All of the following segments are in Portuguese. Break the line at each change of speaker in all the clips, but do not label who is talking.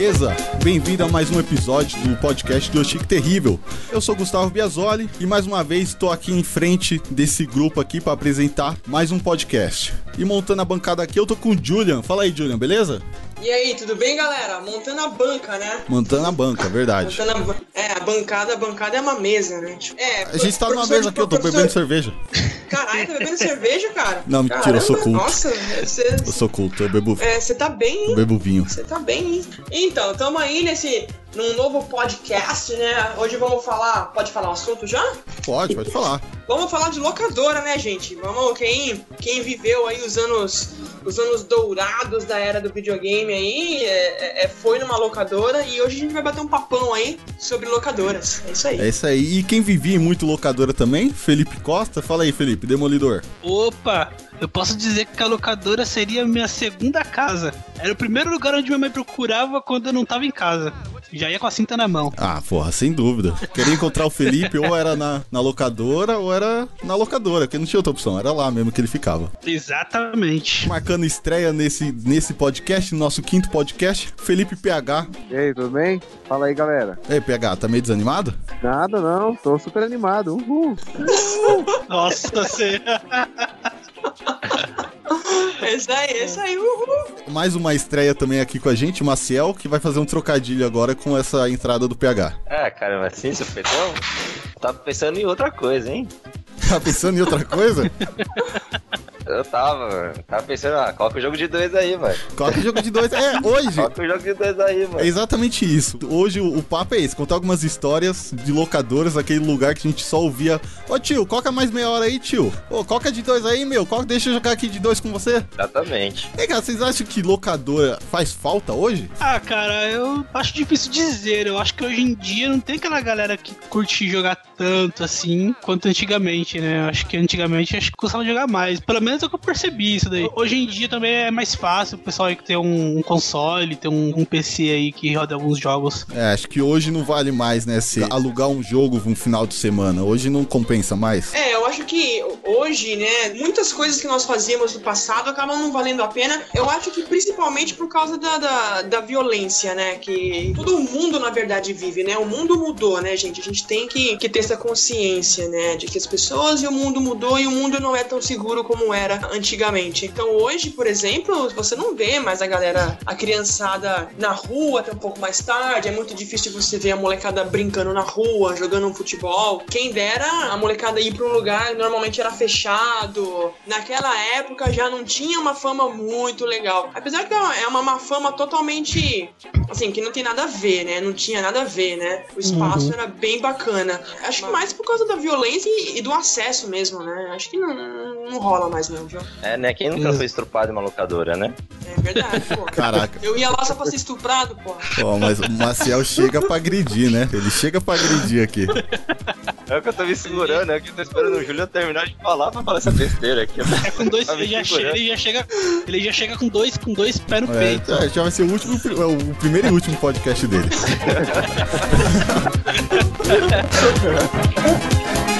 Beleza? Bem-vindo a mais um episódio do podcast do Yoshik Terrível. Eu sou Gustavo Biasoli e mais uma vez estou aqui em frente desse grupo aqui para apresentar mais um podcast. E montando a bancada aqui eu tô com o Julian. Fala aí, Julian, beleza?
E aí, tudo bem, galera? Montando a banca, né?
Montando a banca, verdade.
Montando a, é, a bancada, a bancada é uma mesa, né?
É, a gente tá numa mesa aqui, eu tô professor... bebendo cerveja.
Caralho, tá bebendo cerveja, cara?
Não, mentira, Caramba, eu sou culto.
Nossa, você...
Eu sou culto, eu bebo...
É, você tá bem, hein?
Eu bebo vinho.
Você tá bem, hein? Então, tamo aí nesse num novo podcast, né? Hoje vamos falar. Pode falar o assunto já?
Pode, pode falar.
vamos falar de locadora, né, gente? Vamos, quem, quem viveu aí os anos, os anos dourados da era do videogame aí, é, é, foi numa locadora e hoje a gente vai bater um papão aí sobre locadoras. É isso aí.
É isso aí. E quem vivia muito locadora também? Felipe Costa? Fala aí, Felipe, Demolidor.
Opa! Eu posso dizer que a locadora seria minha segunda casa. Era o primeiro lugar onde minha mãe procurava quando eu não tava em casa. Já ia com a cinta na mão.
Ah, porra, sem dúvida. Queria encontrar o Felipe ou era na, na locadora ou era na locadora, porque não tinha outra opção, era lá mesmo que ele ficava.
Exatamente.
Marcando estreia nesse, nesse podcast, nosso quinto podcast, Felipe PH.
E aí, tudo bem? Fala aí, galera.
E aí, PH, tá meio desanimado?
Nada, não, tô super animado. Uhul.
Nossa senhora.
Esse aí, esse aí, uhul.
Mais uma estreia também aqui com a gente, Maciel, que vai fazer um trocadilho agora com essa entrada do PH.
Ah, cara, mas assim, super tão... Tava pensando em outra coisa, hein?
Tá pensando em outra coisa?
Eu tava, tava pensando, ah, coloca o jogo de dois aí, mano.
Coloca o jogo de dois. É, hoje.
Coloca o jogo de dois aí, mano.
É exatamente isso. Hoje o, o papo é esse: contar algumas histórias de locadoras, aquele lugar que a gente só ouvia. Ô tio, coloca mais meia hora aí, tio. Ô, coloca de dois aí, meu. Coloca, deixa eu jogar aqui de dois com você.
Exatamente.
E cara, vocês acham que locadora faz falta hoje?
Ah, cara, eu acho difícil dizer. Eu acho que hoje em dia não tem aquela galera que curte jogar tanto assim quanto antigamente, né? Eu acho que antigamente acho que costumava jogar mais. Pelo menos é o que eu percebi isso daí. Hoje em dia também é mais fácil o pessoal aí que tem um, um console, ter um, um, PC aí que roda alguns jogos.
É, acho que hoje não vale mais, né? Se alugar um jogo um final de semana. Hoje não compensa mais.
É, eu acho que hoje, né, muitas coisas que nós fazíamos no passado acabam não valendo a pena. Eu acho que principalmente por causa da, da, da violência, né? Que todo mundo, na verdade, vive, né? O mundo mudou, né, gente? A gente tem que, que ter essa consciência, né? De que as pessoas e o mundo mudou e o mundo não é tão seguro como era antigamente. Então hoje, por exemplo, você não vê mais a galera, a criançada na rua até um pouco mais tarde. É muito difícil você ver a molecada brincando na rua, jogando um futebol. Quem dera a molecada ir para um lugar normalmente era fechado. Naquela época já não tinha uma fama muito legal. Apesar que é uma, uma fama totalmente assim, que não tem nada a ver, né? Não tinha nada a ver, né? O espaço uhum. era bem bacana. Acho que mais por causa da violência e, e do acesso mesmo, né? Acho que não, não rola mais mesmo, viu?
É, né? Quem nunca foi estuprado em uma locadora, né?
É verdade, pô.
Caraca.
Eu ia lá só pra ser estuprado, pô.
Pô, mas o Maciel chega pra agredir, né? Ele chega pra agredir aqui.
É o que eu tô me segurando, é que eu tô esperando o Júlio terminar de falar pra falar essa besteira aqui.
É com dois, tá ele, já chega, ele, já chega, ele já chega com dois, com dois pés no é, peito.
É, já vai ser o último, o primeiro e último podcast dele.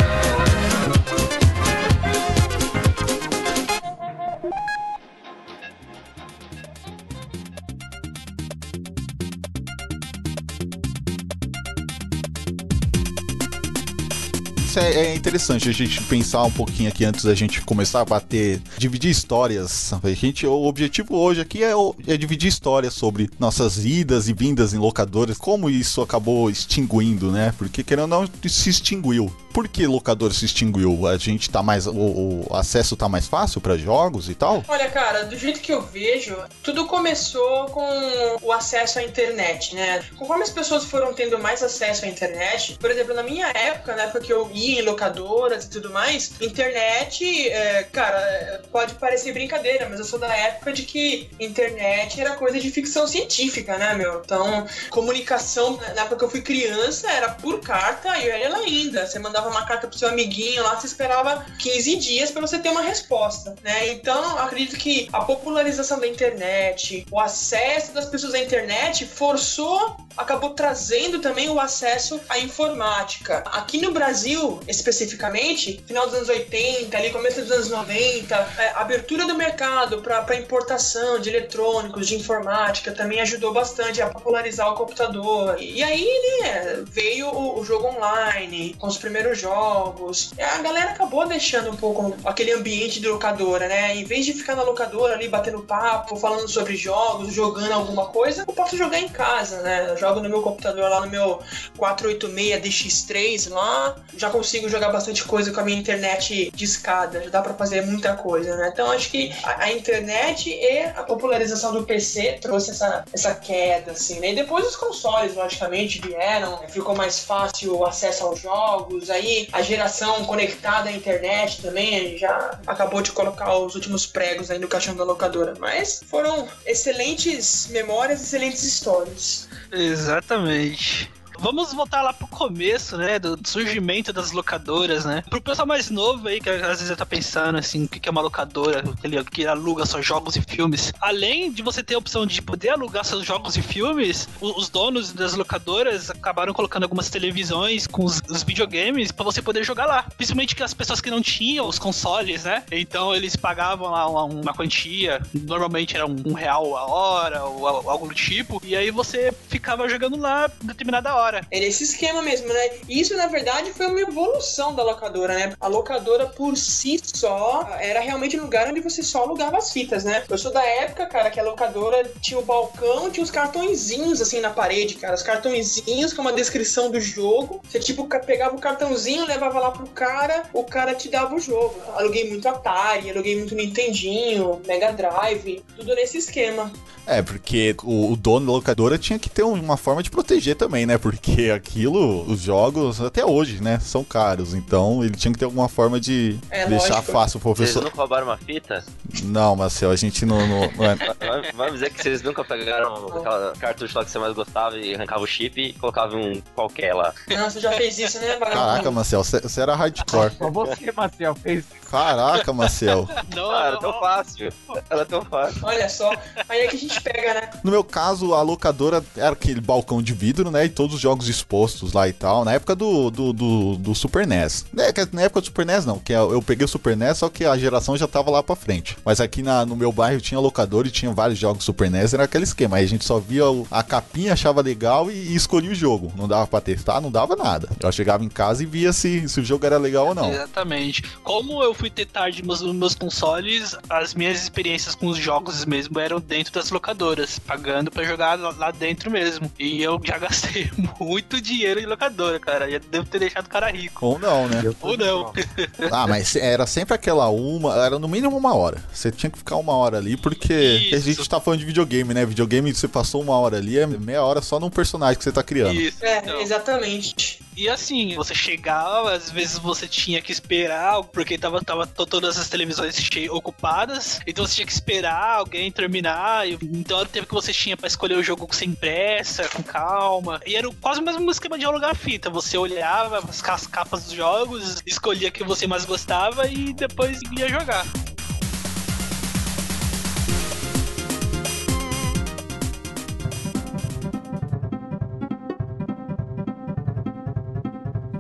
isso é, é, interessante a gente pensar um pouquinho aqui antes da gente começar a bater, dividir histórias. A gente, o objetivo hoje aqui é, é dividir histórias sobre nossas idas e vindas em locadores, como isso acabou extinguindo, né? Porque querendo ou não, se extinguiu. Por que locador se extinguiu? A gente tá mais. O, o acesso tá mais fácil para jogos e tal?
Olha, cara, do jeito que eu vejo, tudo começou com o acesso à internet, né? Conforme as pessoas foram tendo mais acesso à internet, por exemplo, na minha época, na época que eu em locadoras e tudo mais, internet, é, cara, pode parecer brincadeira, mas eu sou da época de que internet era coisa de ficção científica, né, meu? Então, comunicação, na época que eu fui criança, era por carta e olha ainda. Você mandava uma carta pro seu amiguinho lá, você esperava 15 dias para você ter uma resposta, né? Então, acredito que a popularização da internet, o acesso das pessoas à internet forçou, acabou trazendo também o acesso à informática. Aqui no Brasil, Especificamente, final dos anos 80, ali começo dos anos 90, é, abertura do mercado para importação de eletrônicos, de informática, também ajudou bastante a popularizar o computador. E aí, né, veio o, o jogo online, com os primeiros jogos. A galera acabou deixando um pouco aquele ambiente de locadora, né? Em vez de ficar na locadora ali batendo papo, falando sobre jogos, jogando alguma coisa, eu posso jogar em casa, né? Eu jogo no meu computador lá no meu 486 DX3 lá, já consigo jogar bastante coisa com a minha internet de escada, já dá para fazer muita coisa, né? Então acho que a, a, internet e a popularização do PC trouxe essa, essa queda, assim, né? E depois os consoles, logicamente, vieram, ficou mais fácil o acesso aos jogos, aí a geração conectada à internet também já acabou de colocar os últimos pregos aí no caixão da locadora. Mas foram excelentes memórias, excelentes histórias.
Exatamente. Vamos voltar lá pro começo, né? Do surgimento das locadoras, né? Pro pessoal mais novo aí, que às vezes tá pensando assim, o que é uma locadora, que aluga só jogos e filmes. Além de você ter a opção de poder alugar seus jogos e filmes, os donos das locadoras acabaram colocando algumas televisões com os, os videogames para você poder jogar lá. Principalmente que as pessoas que não tinham os consoles, né? Então eles pagavam lá uma, uma quantia, normalmente era um, um real a hora ou algo do tipo, e aí você ficava jogando lá determinada hora hora.
É esse esquema mesmo, né? Isso, na verdade, foi uma evolução da locadora, né? A locadora por si só era realmente um lugar onde você só alugava as fitas, né? Eu sou da época, cara, que a locadora tinha o balcão, tinha os cartõezinhos assim na parede, cara. Os cartõezinhos com uma descrição do jogo. Você, tipo, pegava o cartãozinho, levava lá pro cara, o cara te dava o jogo. Aluguei muito Atari, aluguei muito Nintendinho, Mega Drive, tudo nesse esquema.
É, porque o, o dono da locadora tinha que ter uma forma de proteger também, né? Porque aquilo, os jogos, até hoje, né, são caros. Então ele tinha que ter alguma forma de é, deixar lógico. fácil o professor.
Vocês nunca roubaram uma fita?
Não, Marcel, a gente não. não, não é...
Vai dizer que vocês nunca pegaram aquela cartucho lá que você mais gostava e arrancava o chip e colocava um qualquer lá.
Não, você já fez isso, né,
Caraca, Marcel, você era hardcore.
Só você, Marcel, fez
Caraca, Marcel.
Não, era tão fácil. Era tão fácil.
Olha só, aí é que a gente pega, né?
No meu caso, a locadora era aquele balcão de vidro, né? E todos os jogos expostos lá e tal. Na época do, do, do, do Super NES. É, na época do Super NES, não. Que eu peguei o Super NES, só que a geração já tava lá pra frente. Mas aqui na, no meu bairro tinha locadora e tinha vários jogos Super NES. Era aquele esquema. Aí a gente só via a capinha, achava legal e, e escolhia o jogo. Não dava pra testar, não dava nada. Eu chegava em casa e via se, se o jogo era legal ou não.
Exatamente. Como eu fui ter tarde meus, meus consoles, as minhas experiências com os jogos mesmo eram dentro das locadoras, pagando para jogar lá dentro mesmo. E eu já gastei muito dinheiro em locadora, cara. Já devo ter deixado o cara rico.
Ou não, né?
Ou não.
ah, mas era sempre aquela uma, era no mínimo uma hora. Você tinha que ficar uma hora ali, porque Isso. a gente tá falando de videogame, né? Videogame, você passou uma hora ali, é meia hora só num personagem que você tá criando.
Isso, é, então. exatamente.
E assim, você chegava, às vezes você tinha que esperar, porque tava, tava todas as televisões ocupadas, então você tinha que esperar alguém terminar, então era o tempo que você tinha para escolher o jogo sem pressa, com calma. E era quase o mesmo esquema de alugar fita. Você olhava as capas dos jogos, escolhia o que você mais gostava e depois ia jogar.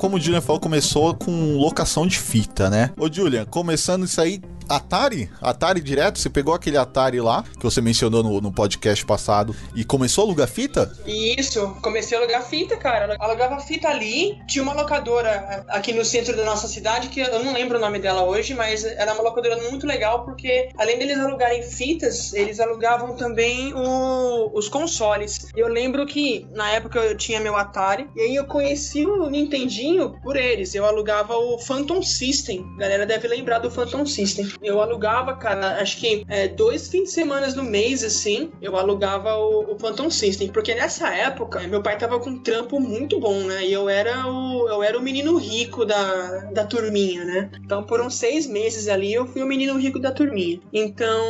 Como o Julian falou, começou com locação de fita, né? Ô, Julian, começando isso aí, Atari? Atari direto? Você pegou aquele Atari lá, que você mencionou no, no podcast passado, e começou a alugar fita?
Isso, comecei a alugar fita, cara. Alugava fita ali. Tinha uma locadora aqui no centro da nossa cidade, que eu não lembro o nome dela hoje, mas era uma locadora muito legal, porque além deles alugarem fitas, eles alugavam também o, os consoles. Eu lembro que na época eu tinha meu Atari, e aí eu conheci o Nintendinho por eles. Eu alugava o Phantom System. A galera deve lembrar do Phantom System. Eu alugava, cara, acho que é, dois fins de semana no mês, assim, eu alugava o, o Phantom System. Porque nessa época, meu pai tava com um trampo muito bom, né? E eu era o, eu era o menino rico da, da turminha, né? Então, por uns seis meses ali, eu fui o menino rico da turminha. Então,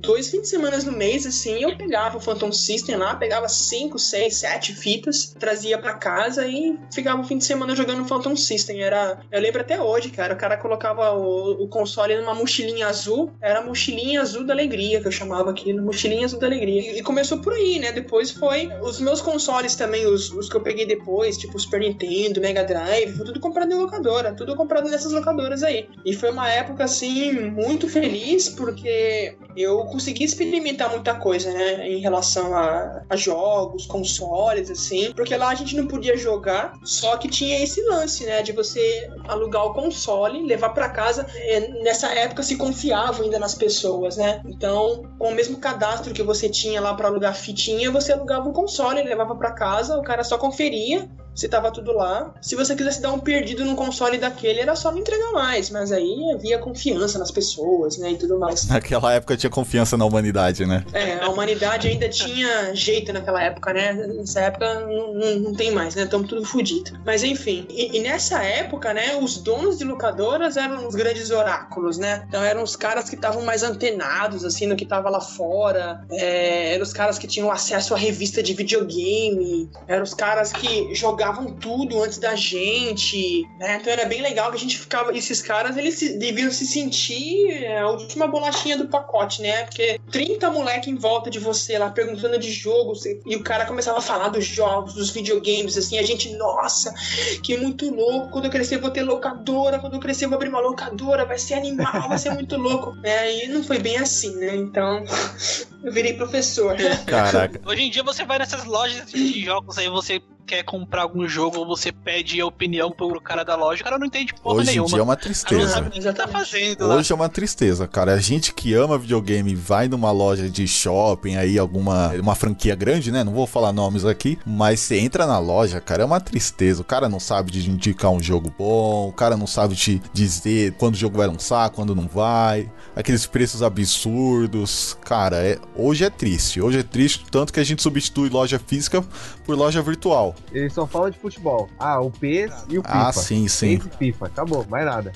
dois fins de semana no mês, assim, eu pegava o Phantom System lá, pegava cinco, seis, sete fitas, trazia para casa e ficava o fim de semana jogando Phantom System. Era, eu lembro até hoje, cara, o cara colocava o, o console numa mochilinha mochilinha azul, era a mochilinha azul da alegria, que eu chamava aquilo, mochilinha azul da alegria. E, e começou por aí, né? Depois foi os meus consoles também, os, os que eu peguei depois, tipo Super Nintendo, Mega Drive, foi tudo comprado em locadora, tudo comprado nessas locadoras aí. E foi uma época, assim, muito feliz, porque eu consegui experimentar muita coisa, né? Em relação a, a jogos, consoles, assim, porque lá a gente não podia jogar, só que tinha esse lance, né? De você alugar o console, levar para casa. É, nessa época se confiava ainda nas pessoas, né? Então, com o mesmo cadastro que você tinha lá para alugar fitinha, você alugava um console, levava para casa, o cara só conferia se tava tudo lá. Se você quisesse dar um perdido num console daquele, era só não entregar mais, mas aí havia confiança nas pessoas, né, e tudo mais.
Naquela época tinha confiança na humanidade, né?
É, a humanidade ainda tinha jeito naquela época, né? Nessa época não, não, não tem mais, né? Estamos tudo fodido. Mas enfim, e, e, nessa época, né, os donos de locadoras eram os grandes oráculos, né? Então eram os caras que estavam mais antenados, assim, no que tava lá fora. É, eram os caras que tinham acesso à revista de videogame. Eram os caras que jogavam jogavam tudo antes da gente, né? Então era bem legal que a gente ficava. Esses caras, eles se, deviam se sentir é, a última bolachinha do pacote, né? Porque 30 moleque em volta de você lá perguntando de jogos e o cara começava a falar dos jogos, dos videogames, assim. A gente, nossa, que muito louco. Quando eu crescer, vou ter locadora. Quando eu crescer, vou abrir uma locadora. Vai ser animal, vai ser muito louco. É, e não foi bem assim, né? Então, eu virei professor.
Caraca.
Hoje em dia você vai nessas lojas de jogos aí, você quer comprar algum jogo ou você pede a opinião pro cara da loja, o cara não entende porra
Hoje
nenhuma.
em dia é uma
não
tristeza.
tá fazendo lá.
Hoje é uma tristeza, cara. A gente que ama videogame vai numa loja de shopping aí, alguma uma franquia grande, né? Não vou falar nomes aqui, mas você entra na loja, cara, é uma tristeza. O cara não sabe de indicar um jogo bom, o cara não sabe te dizer quando o jogo vai lançar, quando não vai. Aqueles preços absurdos. Cara, é, hoje é triste. Hoje é triste, tanto que a gente substitui loja física por loja virtual.
Ele só fala de futebol. Ah, o PES e o FIFA.
Ah, sim, sim.
PES e FIFA. Acabou, mais nada.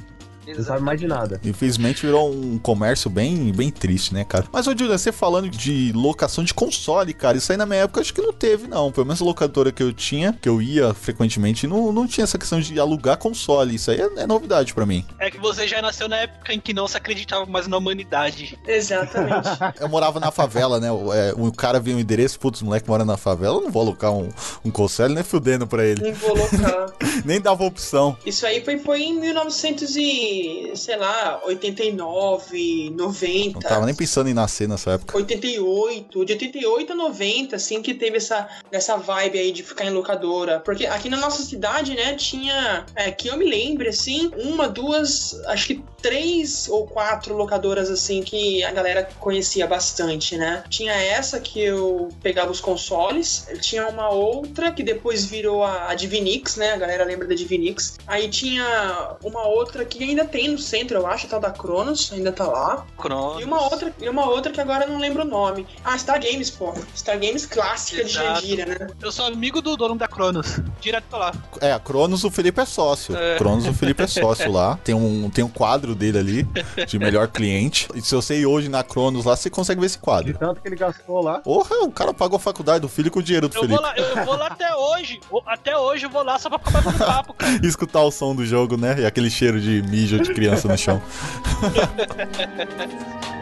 Não sabe mais de nada.
Infelizmente virou um comércio bem, bem triste, né, cara? Mas, ô Julia, você falando de locação de console, cara, isso aí na minha época acho que não teve, não. Pelo menos a locadora que eu tinha, que eu ia frequentemente, não, não tinha essa questão de alugar console. Isso aí é, é novidade pra mim.
É que você já nasceu na época em que não se acreditava mais na humanidade.
Exatamente.
Eu morava na favela, né? O, é, o cara viu um endereço, putz, o moleque mora na favela, eu não vou alocar um, um console nem fudendo pra ele.
Nem vou locar.
Nem dava opção.
Isso aí foi, foi em 1900 e, sei lá, 89, 90.
Não tava nem pensando em nascer nessa época.
88, de 88 a 90, assim, que teve essa, essa vibe aí de ficar em locadora. Porque aqui na nossa cidade, né, tinha, é, que eu me lembre, assim, uma, duas, acho que três ou quatro locadoras, assim, que a galera conhecia bastante, né. Tinha essa que eu pegava os consoles, tinha uma outra que depois virou a, a Divinix, né, a galera lembra da Divinix. Aí tinha uma outra que ainda tem no centro, eu acho, a tal da Cronos, ainda tá lá.
Cronos.
E uma outra, e uma outra que agora eu não lembro o nome. Ah, Star Games, pô. Star Games clássica de
Exato.
Jandira, né?
Eu sou amigo do dono da Cronos. Direto lá.
É, a Cronos, o Felipe é sócio.
É.
Cronos, o Felipe é sócio lá. Tem um, tem um quadro dele ali, de melhor cliente. E se você ir hoje na Cronos lá, você consegue ver esse
De
quadro.
tanto que ele gastou lá.
Porra, o cara pagou a faculdade do filho com o dinheiro do
Eu
Felipe.
vou, lá, eu, vou lá até hoje. Até hoje eu vou lá só pra ficar batendo papo, cara.
Escutar o som do jogo, né? E aquele cheiro de mijo de criança no chão.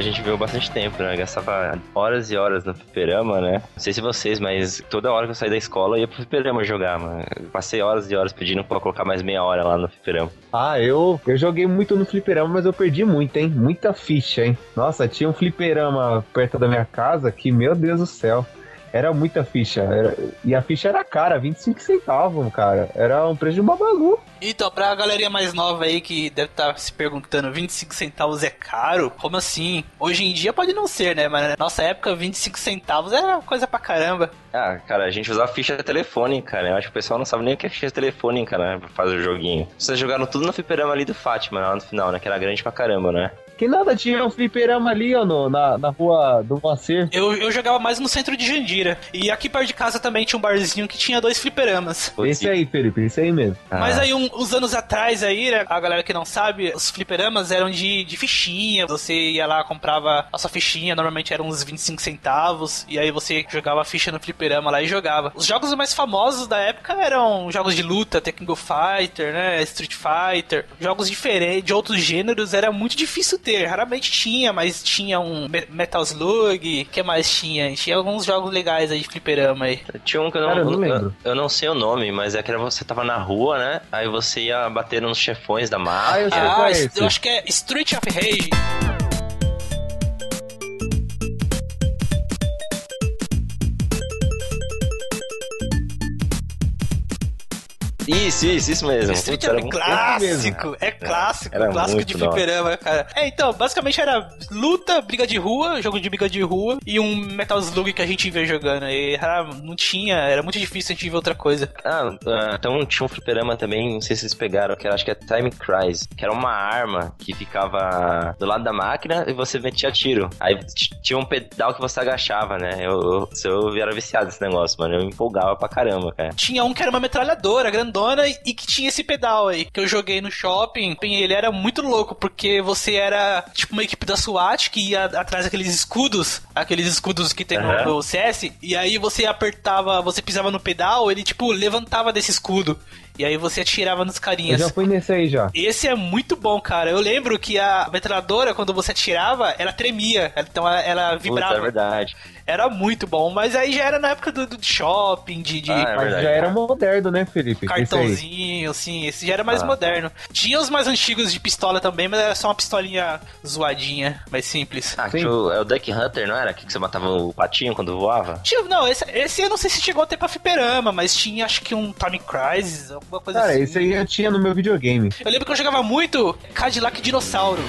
a gente viu bastante tempo, né? Gastava horas e horas no fliperama, né? Não sei se vocês, mas toda hora que eu saí da escola eu ia pro fliperama jogar, mano. Passei horas e horas pedindo pra colocar mais meia hora lá no fliperama.
Ah, eu, eu joguei muito no fliperama, mas eu perdi muito, hein? Muita ficha, hein? Nossa, tinha um fliperama perto da minha casa que, meu Deus do céu, era muita ficha. Era- e a ficha era cara, 25 centavos, cara. Era um preço de um babalu.
Então, pra galerinha mais nova aí que deve estar se perguntando, 25 centavos é caro? Como assim? Hoje em dia pode não ser, né? Mas na nossa época, 25 centavos era coisa pra caramba.
Ah, cara, a gente usava ficha telefônica, né? Eu acho que o pessoal não sabe nem o que é ficha telefônica, né? Pra fazer o joguinho. Vocês jogaram tudo no fliperama ali do Fátima, lá no final, né? Que era grande pra caramba, né?
Que nada, tinha um fliperama ali, ó, no, na, na rua do Moacir.
Eu, eu jogava mais no centro de Jandira. E aqui perto de casa também tinha um barzinho que tinha dois fliperamas.
Esse aí, Felipe, esse aí mesmo.
Mas
Ah.
aí, um- uns anos atrás aí, né, a galera que não sabe, os fliperamas eram de, de fichinha. Você ia lá, comprava a sua fichinha, normalmente eram uns 25 centavos. E aí você jogava a ficha no fliperama lá e jogava. Os jogos mais famosos da época eram jogos de luta, Tekken Go Fighter, né, Street Fighter. Jogos diferentes, de outros gêneros, era muito difícil ter. Raramente tinha, mas tinha um Me- Metal Slug. O que mais tinha? Tinha alguns jogos legais aí de fliperama aí.
Tinha um que eu não,
Cara, eu não lembro.
Eu, eu não sei o nome, mas é que era você tava na rua, né? Aí você ia bater nos chefões da mapa.
Ah, eu sei qual
Ah,
é esse.
eu acho que é Street of Rage.
Isso, isso, isso mesmo.
Street
Putz, era
é
muito-
clássico, é clássico,
Era
clássico de fliperama, cara. É, então, basicamente era luta, briga de rua, jogo de briga de rua e um Metal Slug que a gente vê jogando. E ah, não tinha, era muito difícil a gente ver outra coisa.
Ah, ah, então tinha um fliperama também, não sei se vocês pegaram, que era, acho que é Time Crisis, que era uma arma que ficava do lado da máquina e você metia tiro. Aí tinha um pedal que você agachava, né? Eu, eu, eu era viciado nesse negócio, mano. Eu me empolgava pra caramba, cara.
Tinha um que era uma metralhadora grandona e que tinha esse pedal aí, que eu joguei no shopping. E ele era muito louco, porque você era tipo uma equipe da SWAT que ia atrás daqueles escudos, aqueles escudos que tem no-
Aham.
no CS, e aí você apertava, você pisava no pedal, ele tipo levantava desse escudo. E aí você atirava nos
Eu
carinhas.
já fui nesse aí já.
Esse é muito bom, cara. Eu lembro que a metralhadora, quando você atirava, ela tremia. Então ela, ela
Puta,
vibrava.
é verdade.
Era muito bom, mas aí já era na época do, do shopping, de, de
Ah, é
Mas
verdade.
já era moderno, né, Felipe? Esse
cartãozinho, assim. Esse já era mais
Ah.
moderno. Tinha os mais antigos de pistola também, mas era só uma pistolinha zoadinha, mais simples.
Ah,
Sim.
tinha o, é o Duck Hunter, não era? Que você matava o patinho quando voava?
Tinha, não, esse, esse eu não sei se chegou a ter pra fliperama, mas tinha acho que um Time Crisis, alguma coisa
Cara,
assim.
esse aí eu tinha no meu videogame.
Eu lembro que eu jogava muito Cadillac Dinossauro.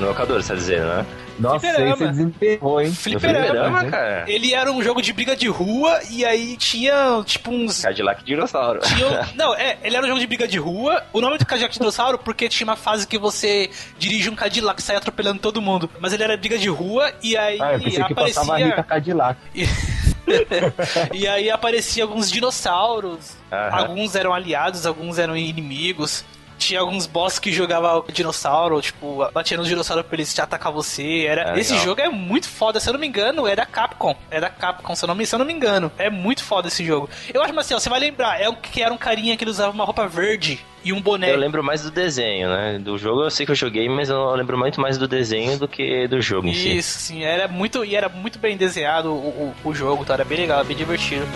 No locador, você tá dizendo, né?
Nossa,
Fliperama.
você desenterrou, hein?
Fliperama.
fliperama, cara.
Ele era um jogo de briga de rua e aí tinha tipo uns
Cadillac Dinossauro.
Tinha não, é, ele era um jogo de briga de rua. O nome do Cadillac Dinossauro porque tinha uma fase que você dirige um Cadillac e sai atropelando todo mundo. Mas ele era briga de rua e aí
Ah, eu pensei que passava a Rita
aparecia.
Cadillac.
e aí aparecia alguns dinossauros.
Aham.
Alguns eram aliados, alguns eram inimigos. Tinha alguns boss que jogavam dinossauro, tipo, batia nos dinossauros pra eles te atacar você. Era...
É,
esse
legal.
jogo é muito foda, se eu não me engano, é da Capcom. É da Capcom, se eu não me, se eu não me engano. É muito foda esse jogo. Eu acho, mas assim, ó, você vai lembrar, é um que era um carinha que ele usava uma roupa verde e um boné.
Eu lembro mais do desenho, né? Do jogo eu sei que eu joguei, mas eu lembro muito mais do desenho do que do jogo em si.
Isso, sim, era muito, e era muito bem desenhado o, o, o jogo, tá? Era bem legal, bem divertido.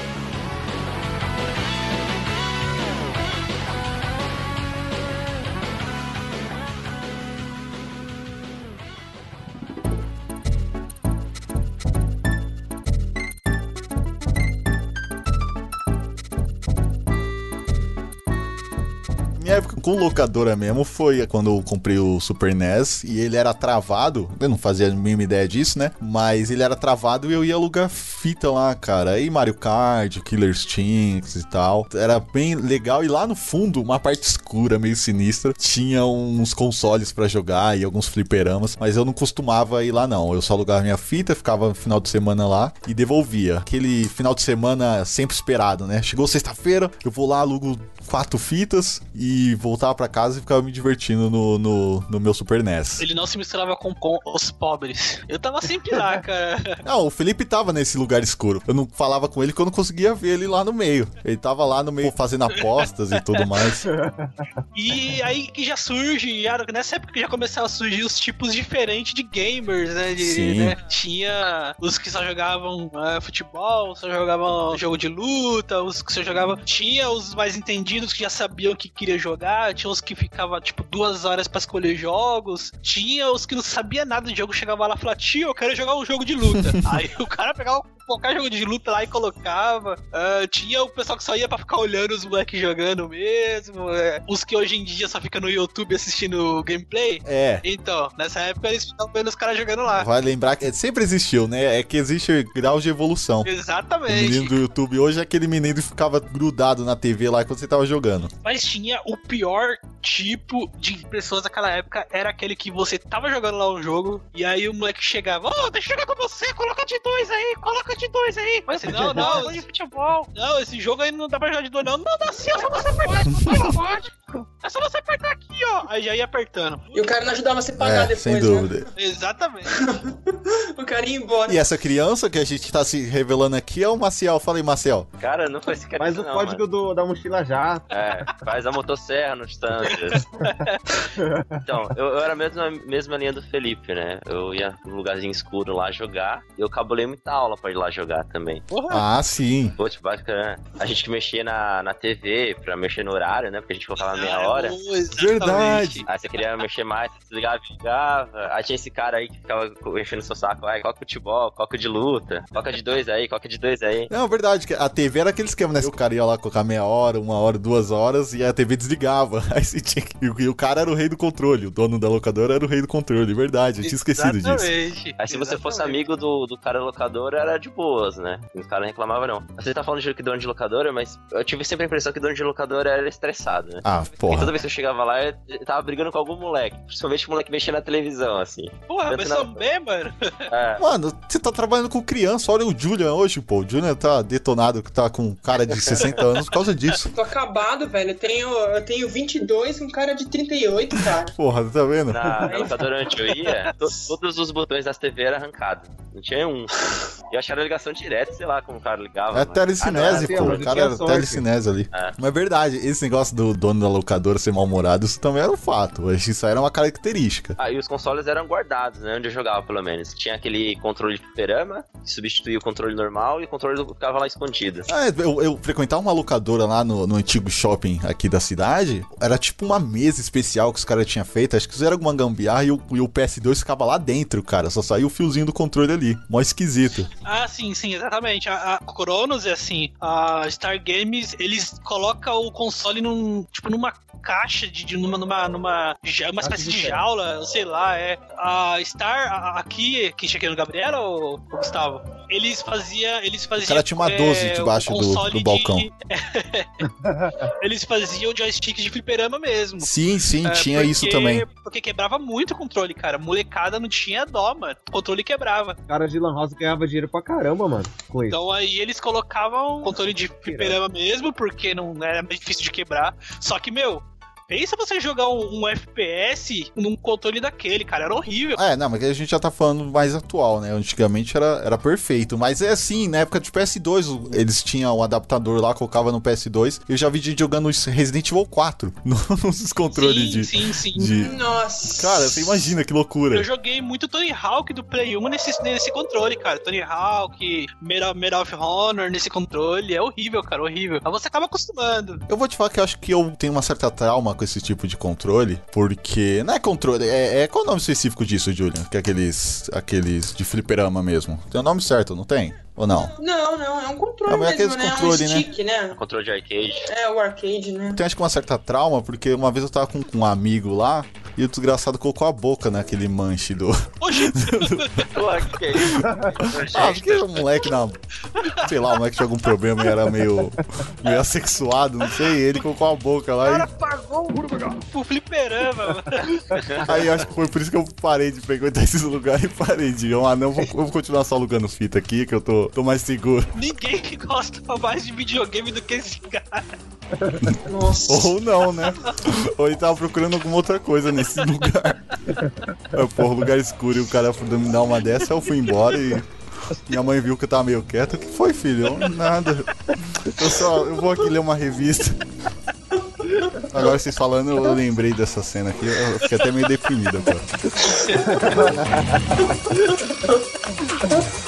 Com locadora mesmo foi quando eu comprei o Super NES e ele era travado. Eu não fazia a mínima ideia disso, né? Mas ele era travado e eu ia alugar fita lá, cara. Aí Mario Kart, Killer Instinct e tal. Era bem legal. E lá no fundo, uma parte escura, meio sinistra, tinha uns consoles pra jogar e alguns fliperamas. Mas eu não costumava ir lá, não. Eu só alugava minha fita, ficava no final de semana lá e devolvia. Aquele final de semana sempre esperado, né? Chegou sexta-feira, eu vou lá, alugo quatro fitas e voltava pra casa e ficava me divertindo no, no, no meu Super NES.
Ele não se misturava com, com os pobres. Eu tava sempre lá, cara.
Não, o Felipe tava nesse lugar escuro. Eu não falava com ele porque eu não conseguia ver ele lá no meio. Ele tava lá no meio fazendo apostas e tudo mais.
E aí que já surge, já- nessa época que já começaram a surgir os tipos diferentes de gamers, né? De,
Sim.
né? Tinha os que só jogavam eh, futebol, só jogavam jogo de luta, os que só jogavam. Tinha os mais entendidos que já sabiam que queria jogar, tinha os que ficavam, tipo, duas horas pra escolher jogos, tinha os que não sabia nada de jogo, chegava lá e falava, tio, eu quero jogar um jogo de luta. aí o cara pegava o qualquer jogo de luta lá e colocava. Ah, tinha o pessoal que só ia pra ficar olhando os moleques jogando mesmo. é. Os que hoje em dia só ficam no YouTube assistindo gameplay.
É.
Então, nessa época eles ficavam vendo os caras jogando lá.
Vai lembrar que sempre existiu, né? É que existe graus de evolução. O menino
Exatamente.
do YouTube hoje é aquele menino que ficava grudado na TV lá quando você tava jogando.
Mas tinha o pior tipo de pessoas daquela época. Era aquele que você tava jogando lá um jogo e aí o moleque chegava: Ô, deixa eu jogar com você, coloca de dois aí, coloca de dois aí. Mas assim, não, não, eu de futebol. Não, esse jogo aí não dá pra jogar de dois, não. Não dá sim, é só você apertar aqui, É só você apertar aqui, ó. Aí já ia apertando.
E o cara não ajudava a pagar
É,
depois,
sem
né?
dúvida.
Exatamente.
O cara ia embora.
E essa criança que a gente tá se revelando aqui é o Maciel. Fala aí, Maciel.
Cara, não foi esse cara.
Mas o
não,
código do, da mochila já.
É, faz a motosserra no distâncias. então, eu, eu era a mesma, mesma linha do Felipe, né? Eu ia num lugarzinho escuro lá jogar. E eu cabulei muita aula pra ir lá jogar também.
Porra.
Ah, sim.
Pô, tipo, bacana. A gente que mexia na, na TV pra mexer no horário, né? Porque a gente colocava meia
Ah,
hora.
exatamente.
Verdade.
Aí você queria mexer mais, você desligava ligava. Aí tinha esse cara aí que ficava enchendo seu saco. Ai, coca futebol, coca de luta, coca de dois aí, coca de dois aí.
Não, verdade, a TV era aquele esquema, né? O cara ia lá colocar meia hora, uma hora, duas horas e a TV desligava. Aí você tinha que... E o- o cara era o rei do controle, o dono da locadora era o rei do controle, verdade, eu tinha esquecido disso.
Exatamente.
Aí se você fosse amigo do, do cara locador, era de boas, né? Os caras não reclamavam, não. Você tá falando de que dono de locadora, mas eu tive sempre a impressão que dono de locadora era estressado, né?
Ah, porra.
toda vez que eu chegava lá, eu tava brigando com algum moleque. Principalmente o moleque mexendo na televisão, assim.
Porra,
Eu
mas
não-
também, mano.
É.
Mano, você tá trabalhando com criança, olha o Julian hoje, pô. O Julian tá detonado, que tá com um cara de 60 anos por causa disso.
Tô acabado, velho. Eu tenho, eu tenho 22 com cara de 38, cara.
Porra, tá vendo?
Na, na locadora onde eu ia, to- todos os botões das TV eram arrancados. Não tinha um. Eu achava a ligação direta, sei lá como o cara ligava.
É
mas-
telecinese,
Ah, não,
pô. O cara era telecinese ali.
É.
Mas é verdade, esse negócio do dono da locadora ser mal-humorado, isso também era um fato. Isso aí era uma característica.
Ah, e os consoles eram guardados, né? Onde eu jogava, pelo menos. Tinha aquele controle de fliperama, que substituía o controle normal, e o controle ficava lá escondido.
Ah, eu, eu frequentava uma locadora lá no, no antigo shopping aqui da cidade. Era tipo uma mesa especial que os caras tinham feito. Acho que fizeram alguma gambiarra e o, e o PS2 ficava lá dentro, cara. Só saiu o fiozinho do controle ali. Mó esquisito.
Ah, sim, sim, exatamente. A, a Cronos é assim, a Star Games, eles colocam o console num, tipo, numa caixa de, de numa, numa, numa uma espécie de
de
jaula, sei lá, é. A Star, a- aqui, que cheguei no Gabriela ou, ou Gustavo? Eles faziam, eles faziam...
cara tinha uma 12
é,
debaixo
o
do- do balcão.
de- eles faziam joysticks de fliperama mesmo.
Sim, sim,
É,
tinha
porque-
isso também.
Porque quebrava muito o controle, cara. Molecada não tinha dó, mano. O controle quebrava.
Cara de Lan House ganhava dinheiro pra caramba, mano. Com isso.
Então aí eles colocavam controle de fliperama mesmo, porque não era mais difícil de quebrar. Só que, meu, pensa você jogar um, um FPS num controle daquele, cara. Era horrível.
É, não, mas a gente já tá falando mais atual, né? Antigamente era, era perfeito. Mas é assim, na época de PS2, o- eles tinham um adaptador lá, colocava no PS2. Eu já vi gente jogando Resident Evil 4 no- nos controles
sim,
de,
sim, sim.
de.
Nossa.
Cara, você imagina que loucura.
Eu joguei muito Tony Hawk do Play 1 nesse, nesse controle, cara. Tony Hawk, Medal, Medal of Honor nesse controle. É horrível, cara, horrível. Mas você acaba acostumando.
Eu vou te falar que eu acho que eu tenho uma certa trauma com esse tipo de controle, porque não é controle, é, é qual o nome específico disso, Julian? Que é aqueles aqueles de fliperama mesmo. Tem o nome certo, não tem? Ou não?
Não, não, é um controle
É, é
mesmo,
aqueles
né?
controle,
é
né?
um stick, né?
Controle de arcade.
É, o arcade, né?
Eu tenho acho que uma certa trauma, porque uma vez eu tava com, com um amigo lá e o desgraçado colocou a boca naquele manche do.
Pô, que é isso?
Ah, porque o moleque na. Sei lá, o moleque tinha algum problema e era meio. meio assexuado, não sei. Ele colocou a boca
o
lá
cara pagou pro fliperama, mano.
Aí acho que foi por isso que eu parei de frequentar esses lugares e parei de. Ah, não, vou, eu vou continuar só alugando fita aqui, que eu tô, tô mais seguro.
Ninguém que gosta mais de videogame do que esse cara.
Nossa.
Ou não, né? Ou ele tava procurando alguma outra coisa nesse lugar. Eu, porra, lugar escuro e o cara foi me dar uma dessa, eu fui embora e. Minha mãe viu que eu tava meio quieto. O que foi, filho? Eu, nada. Eu só. Eu vou aqui ler uma revista. Agora vocês falando, eu lembrei dessa cena aqui. Eu fiquei até meio deprimido agora.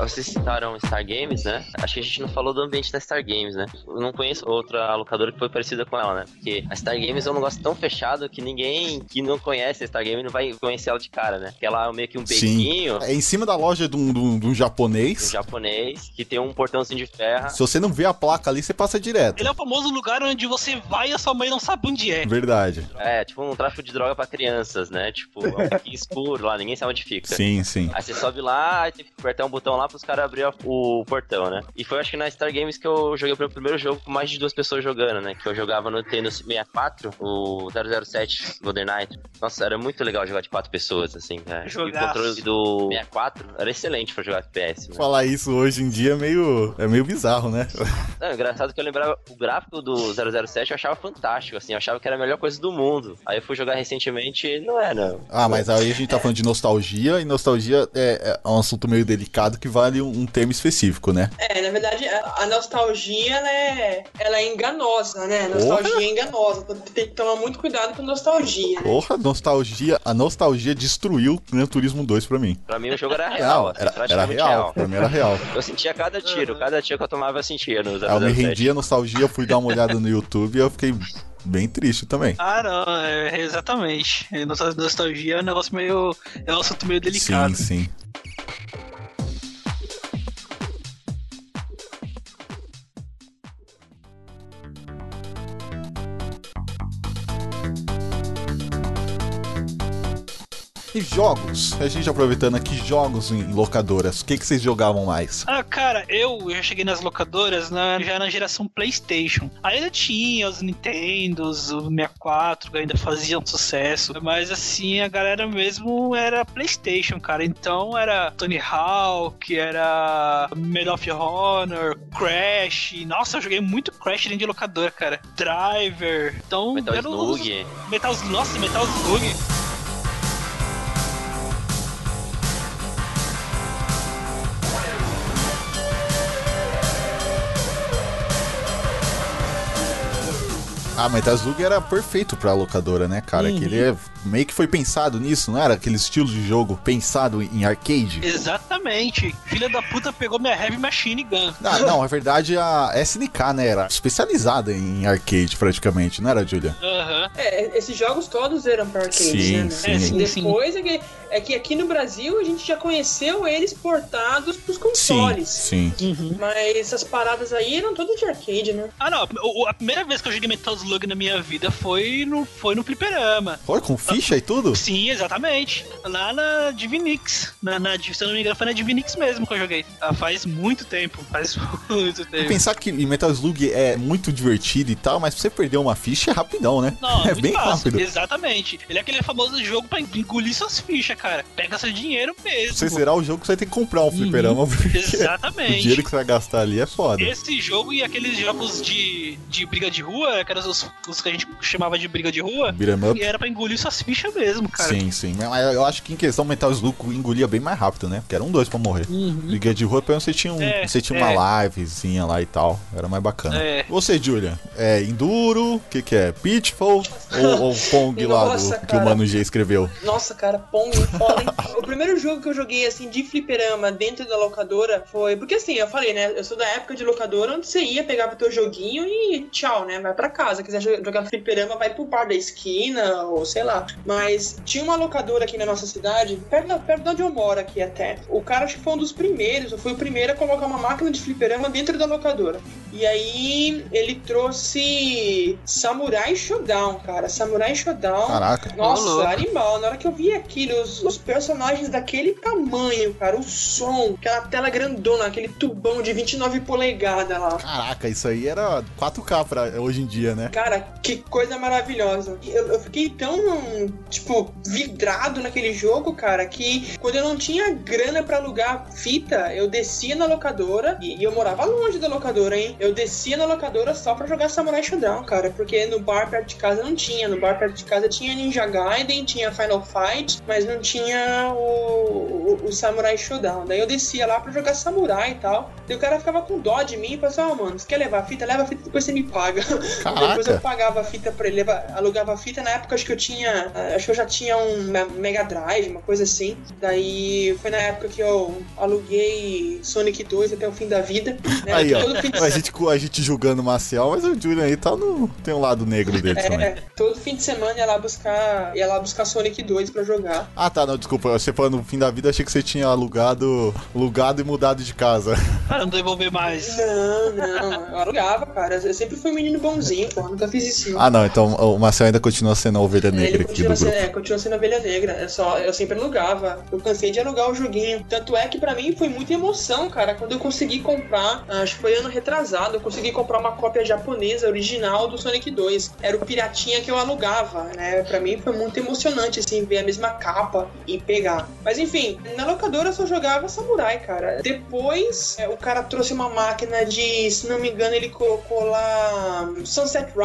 vocês citaram Star Games, né? Acho que a gente não falou do ambiente da Star Games, né? Eu não conheço outra locadora que foi parecida com ela, né? Porque a Star Games é um negócio tão fechado que ninguém que não conhece a Star Games não vai conhecer ela de cara, né? Porque ela é meio que um bequinho.
É em cima da loja de um, de um- de um japonês.
Um japonês que tem um portãozinho de ferro.
Se você não vê a placa ali, você passa direto.
Ele é o famoso lugar onde você vai e a sua mãe não sabe onde é.
Verdade.
É, tipo um tráfico de droga pra crianças, né? Tipo, é um escuro lá, ninguém sabe onde fica.
Sim, sim.
Aí você sobe lá, aí tem que apertar um botão lá pros caras abrir o portão, né? E foi acho que na Star Games que eu joguei o meu primeiro jogo com mais de duas pessoas jogando, né? Que eu jogava no Nintendo 64, o 007 Golden Knight. Nossa, era muito legal jogar de quatro pessoas, assim, né? E o
Jogaço.
controle do 64 era excelente pra jogar FPS, né?
Falar isso hoje em dia é meio, é meio bizarro, né?
Não, engraçado que eu lembrava o gráfico do 007, eu achava fantástico, assim, eu achava que era a melhor coisa do mundo. Aí eu fui jogar recentemente e não é, não.
Ah, mas aí a gente tá falando de nostalgia, e nostalgia é, é um assunto meio delicado que vale um, um termo específico, né?
É, na verdade, a, a nostalgia, ela é, ela é enganosa, né? A nostalgia
Porra!
é enganosa. Então, Tem que tomar muito cuidado com nostalgia. né?
Porra, nostalgia. A nostalgia destruiu o Gran Turismo 2 pra mim.
Pra mim o jogo era real,
Real,
assim,
era, era real. Pra mim era real.
Eu sentia cada tiro, cada tiro que eu tomava eu sentia no 007.
Aí eu me rendi a nostalgia, fui dar uma olhada no YouTube e eu fiquei bem triste também.
Ah, não, é, exatamente. Nostalgia é um negócio meio. É um assunto meio delicado.
Sim, sim. E jogos? A gente aproveitando aqui, jogos em locadoras. O que, que vocês jogavam mais?
Ah, cara, eu, eu já cheguei nas locadoras na, já na geração PlayStation. Ainda tinha os Nintendos, o 64, que ainda faziam sucesso. Mas assim, a galera mesmo era PlayStation, cara. Então era Tony Hawk, era Medal of Honor, Crash. Nossa, eu joguei muito Crash dentro de locadora, cara. Driver. Então,
Metal
era os-
Slug.
Metal, nossa, Metal Slug.
Ah, Metal Slug era perfeito pra locadora, né, cara?
Uhum.
Que ele é, meio que foi pensado nisso, não era? Aquele estilo de jogo pensado em arcade.
Exatamente. Filha da puta pegou minha Heavy Machine Gun.
Ah, não, na verdade a SNK, né, era especializada em arcade praticamente, não era, Julia?
Aham.
É, esses jogos todos eram para arcade,
Sim,
né?
sim.
É, sim, sim.
Depois é que, é que aqui no Brasil a gente já conheceu eles portados pros
Sim,
consoles.
sim.
Mas essas paradas aí eram todas de arcade, né?
Ah, não. A primeira vez que eu joguei Metal Slug na minha vida foi no, foi no Fliperama.
Foi com ficha e tudo?
Sim, exatamente. Lá na Divinix. Na, na, se eu não me engano, foi na Divinix mesmo que eu joguei. Ah, faz muito tempo. Faz muito tempo.
Pensar que Metal Slug é muito divertido e tal, mas pra você perder uma ficha é rapidão, né?
Não,
é bem
fácil.
rápido.
Exatamente. Ele é aquele famoso jogo pra engolir suas fichas, cara. Pega seu dinheiro mesmo.
Pra você zerar o jogo, você vai ter que comprar um fliperama, porque o
Exatamente.
dinheiro que você vai gastar ali é foda.
Esse jogo e aqueles jogos de, de briga de rua, que eram os, os que a gente chamava de briga de rua, e era pra engolir suas fichas mesmo, cara.
Sim, sim. Mas eu acho que em questão Metal Slug engolia bem mais rápido, né? Porque era um dois pra morrer. Briga de rua, pelo menos você tinha, um,
É,
você tinha
é.
uma livezinha lá e tal. Era mais bacana.
É.
Você, Julia, é Enduro? O que, que é? Pitfall? ou, ou Pong lá do, que o. Mano G escreveu?
Nossa, cara, Pong é foda, hein? o primeiro jogo que eu joguei, assim, de fliperama dentro da locadora foi... Porque, assim, eu falei, né? Eu sou da época de locadora onde você ia, pegava teu joguinho e tchau, né? Vai pra casa. Quiser jo- jogar fliperama, vai pro bar da esquina ou sei lá. Mas tinha uma locadora aqui na nossa cidade, perto, da- perto de onde eu moro aqui até. O cara acho que foi um dos primeiros, ou foi o primeiro a colocar uma máquina de fliperama dentro da locadora. E aí ele trouxe Samurai Showdown, cara. Samurai Showdown.
Caraca.
Nossa, animal. Na hora que eu vi aquilo, os, os personagens daquele tamanho, cara, o som, aquela tela grandona, aquele tubão de 29 polegadas lá.
Caraca, isso aí era 4K pra hoje em dia, né?
Cara, que coisa maravilhosa. Eu, eu fiquei tão, tipo, vidrado naquele jogo, cara, que quando eu não tinha grana pra alugar fita, eu descia na locadora e, e eu morava longe da locadora, hein? Eu descia na locadora só pra jogar Samurai Showdown, cara, porque no bar perto de casa não tinha. No bar perto de casa tinha Ninja Gaiden, tinha Final Fight, mas não tinha o, o, o Samurai Showdown. Daí eu descia lá pra jogar Samurai e tal. E o cara ficava com dó de mim e falou assim: Ó, oh, mano, você quer levar a fita? Leva a fita, depois você me paga.
Caraca.
Depois eu pagava a fita pra ele, alugava a fita. Na época acho que eu tinha. Acho que eu já tinha um Mega Drive, uma coisa assim. Daí foi na época que eu aluguei Sonic 2 até o fim da vida. Né?
Aí, ó.
Todo fim de
A gente, a gente julgando o Marcial, mas o Julian aí tá no. Tem um lado negro dele também.
É, todo fim de semana ia lá buscar, ia lá buscar Sonic 2 pra jogar.
Ah, tá, não, desculpa. Você falando no fim da vida, achei que você tinha alugado, alugado e mudado de casa.
Para não devolver mais.
Não, não, eu alugava, cara. Eu sempre fui um menino bonzinho, pô. Nunca fiz isso. não.
Ah, não, então o Marcel ainda continua sendo a ovelha negra aqui do
sendo,
grupo.
é, continua sendo ovelha negra. É só, eu sempre alugava. Eu cansei de alugar o joguinho. Tanto é que pra mim foi muita emoção, cara, quando eu consegui comprar. Acho que foi ano retrasado. Eu consegui comprar uma cópia japonesa original do Sonic 2. Era o piratinha que eu alugava, né? Pra mim foi muito emocionante, assim, ver a mesma capa e pegar. Mas enfim, na locadora eu só jogava Samurai, cara. Depois, é, o cara trouxe uma máquina de, se não me engano, ele colocou lá Sunset Riders.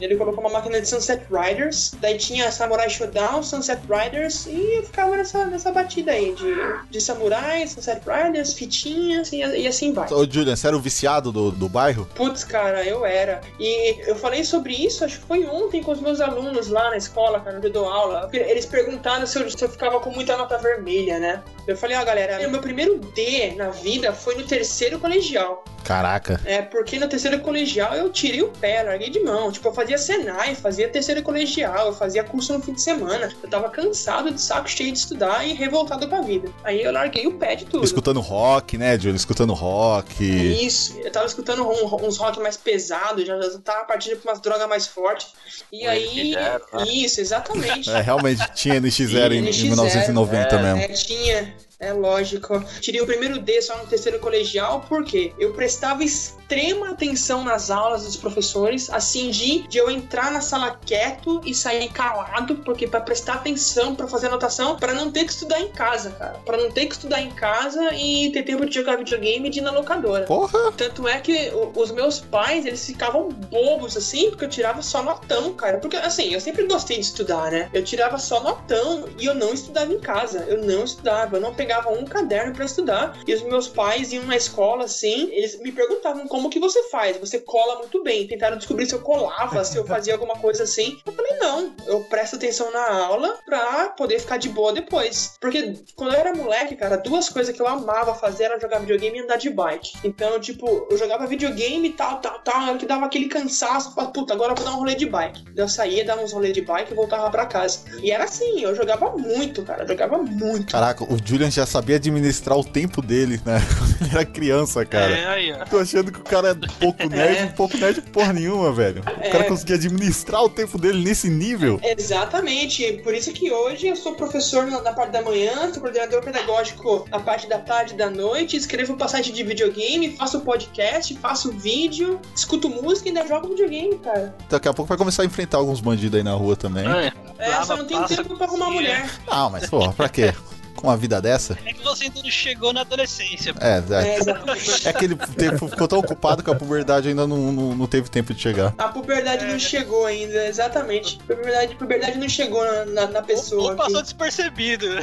Ele colocou uma máquina de Sunset Riders. Daí tinha Samurai Showdown, Sunset Riders. E eu ficava nessa, nessa batida aí de, de Samurai, Sunset Riders, fitinhas e, e assim vai.
Ô, Julian, você era o viciado do, do bairro?
Putz, cara, eu era. E eu falei sobre isso, acho que foi ontem com os meus alunos lá na escola, cara, onde eu dou aula. Eles perguntaram se eu, se eu ficava com muita nota vermelha, né? Eu falei, ó, galera, meu primeiro D na vida foi no terceiro colegial.
Caraca.
É, porque no terceiro colegial eu tirei o pé, larguei de mão. Tipo, eu fazia Senai, fazia terceiro colegial, eu fazia curso no fim de semana. Eu tava cansado de saco cheio de estudar e revoltado com a vida. Aí eu larguei o pé de tudo.
Escutando rock, né, Julian? Escutando rock.
Isso, eu tava escutando um- uns rock mais pesados, já, já tava partindo pra umas drogas mais fortes. E aí.
NX0, né?
Isso, exatamente.
É, realmente tinha NX0 em, em
NX0,
1990
é,
mesmo.
É, tinha. É lógico. Tirei o primeiro D só no terceiro colegial, porque eu prestava extrema atenção nas aulas dos professores, assim de, de eu entrar na sala quieto e sair calado, porque para prestar atenção, para fazer anotação, para não ter que estudar em casa, cara. Para não ter que estudar em casa e ter tempo de jogar videogame e de ir na locadora.
Porra!
Tanto é que os meus pais, eles ficavam bobos, assim, porque eu tirava só notão, cara. Porque, assim, eu sempre gostei de estudar, né? Eu tirava só notão e eu não estudava em casa. Eu não estudava, eu não pegava um caderno pra estudar. E os meus pais iam na escola, assim, eles me perguntavam como que você faz? Você cola muito bem. Tentaram descobrir se eu colava, se eu fazia alguma coisa assim. Eu falei, não, eu presto atenção na aula pra poder ficar de boa depois. Porque quando eu era moleque, cara, duas coisas que eu amava fazer era jogar videogame e andar de bike. Então, tipo, eu jogava videogame e tal, tal, tal, era que dava aquele cansaço, falava, puta, agora eu vou dar um rolê de bike. Eu saía, dava uns rolês de bike e voltava pra casa. E era assim, eu jogava muito, cara, eu jogava muito.
Caraca, o Julian já sabia administrar o tempo dele, né? Quando ele era criança, cara.
É, aí, ó.
Tô achando que o cara é pouco nerd,
É.
pouco nerd porra nenhuma, velho. O
É.
cara conseguia administrar o tempo dele nesse nível.
Exatamente, por isso que hoje eu sou professor na, na parte da manhã, sou coordenador pedagógico na parte da tarde e da noite, escrevo passagem de videogame, faço podcast, faço vídeo, escuto música e ainda jogo videogame, cara.
Daqui a pouco vai começar a enfrentar alguns bandidos aí na rua também.
É,
É, só não tenho
passa,
tempo pra arrumar mulher.
Ah, mas porra, pra quê? Com uma vida dessa?
é que você ainda não chegou na adolescência.
É,
É,
é.
exatamente.
É que ele te- ficou tão ocupado que a puberdade ainda não, não, não teve tempo de chegar.
A puberdade não chegou ainda, exatamente. A puberdade, a puberdade não chegou na, na, na pessoa.
Ou passou
aqui.
despercebido.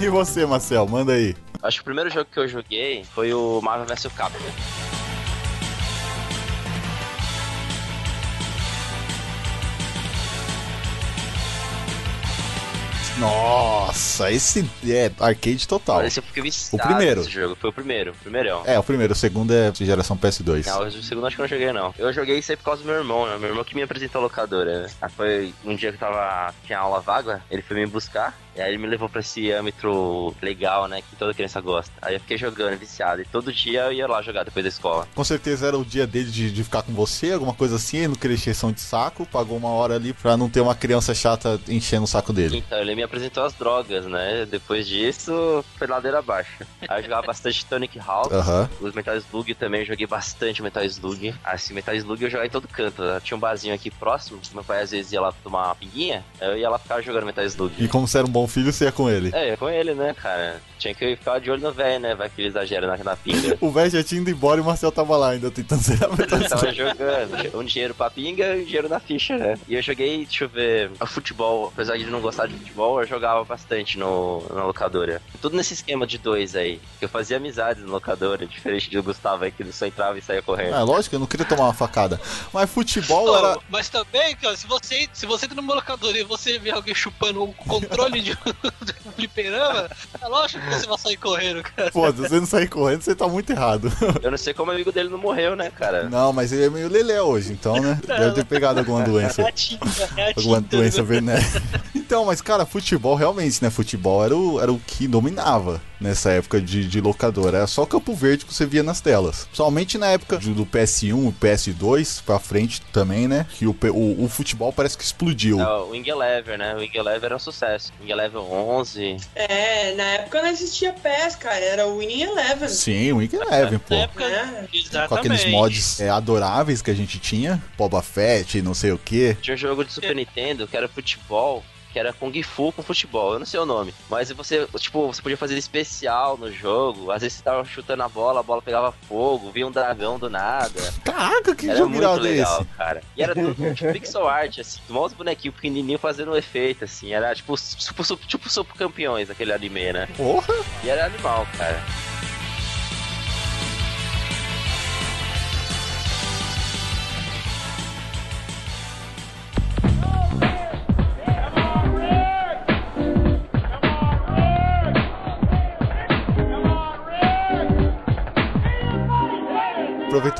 E você, Marcel, manda aí.
Acho que o primeiro jogo que eu joguei foi o Marvel vs Capcom.
Nossa, esse é arcade total.
Esse eu
O primeiro.
nesse jogo. Foi o primeiro, o primeirão.
É, o primeiro, o segundo é de geração PS2.
Não, o segundo acho que eu não joguei, não. Eu joguei isso aí por causa do meu irmão, né? Meu irmão que me apresentou a locadora, né? Foi um dia que eu tava... Tinha aula vaga, ele foi me buscar. E aí ele me levou pra esse âmbito legal, né? Que toda criança gosta. Aí eu fiquei jogando, viciado. E todo dia eu ia lá jogar depois da escola.
Com certeza era o dia dele de, de ficar com você, alguma coisa assim, ele não queria encheção de saco, pagou uma hora ali pra não ter uma criança chata enchendo o saco dele.
Então, ele me apresentou as drogas né? Depois disso, foi ladeira abaixo. Aí eu jogava bastante Tonic Hawk.
Aham.
Os Metal Slug também, eu joguei bastante Metal Slug. Assim, Metal Slug eu jogava em todo canto. Tinha um barzinho aqui próximo, meu pai às vezes ia lá tomar uma pinguinha, eu ia lá ficar jogando Metal Slug.
E como você era um bom filho, você ia com ele.
É, ia com ele, né, cara? Tinha que ficar de olho no velho, né? Vai que ele exagera na, na pinga.
O velho já tinha ido embora e o Marcel tava lá ainda tentando zerar a
Eu
Metal
tava jogando. Um dinheiro pra pinga e um dinheiro na ficha, né? E eu joguei, deixa eu ver, o futebol. Apesar de não gostar de futebol, eu jogava bastante no, na locadora. Tudo nesse esquema de dois aí. Eu fazia amizades na locadora, diferente do Gustavo aí, que ele só entrava e saía correndo.
É, lógico, eu não queria tomar uma facada. Mas futebol
Ô,
era.
Mas também, cara, se você, se você entra numa locadora e você vê alguém chupando o controle de um fliperama, é lógico que você vai sair correndo, cara.
Pô, se você não sair correndo, você tá muito errado.
Eu não sei como o amigo dele não morreu, né, cara?
Não, mas ele é meio lelé hoje, então, né? Deve ter pegado alguma doença.
É a tinta, é a
Alguma doença venérea. Então, mas cara, futebol realmente, né? Futebol era o, era o que dominava nessa época de, de locadora. Era só Campo Verde que você via nas telas. Somente na época do do PS1 e PS2 pra frente também, né? Que o, o, o futebol parece que explodiu.
É, o Wing Eleven, né? O Wing Eleven era um sucesso. Wing Eleven 11.
É, na época não existia PES, cara, era o Winning Eleven.
Sim, o Wing Eleven, pô.
Na época,
É.
exatamente.
Com aqueles mods é, adoráveis que a gente tinha. Boba Fett, não sei o que.
Tinha um jogo de Super Nintendo que era futebol, que era Kung Fu com futebol, eu não sei o nome. Mas você, tipo, você podia fazer especial no jogo. Às vezes você tava chutando a bola, a bola pegava fogo, via um dragão do nada.
Caraca, que
Era
jogo
muito legal,
esse?
cara. E era tudo tipo pixel art, assim, mó os bonequinhos pequenininhos fazendo um efeito, assim. Era tipo, tipo, tipo, tipo Super Campeões, aquele anime, né?
Porra!
E era animal, cara.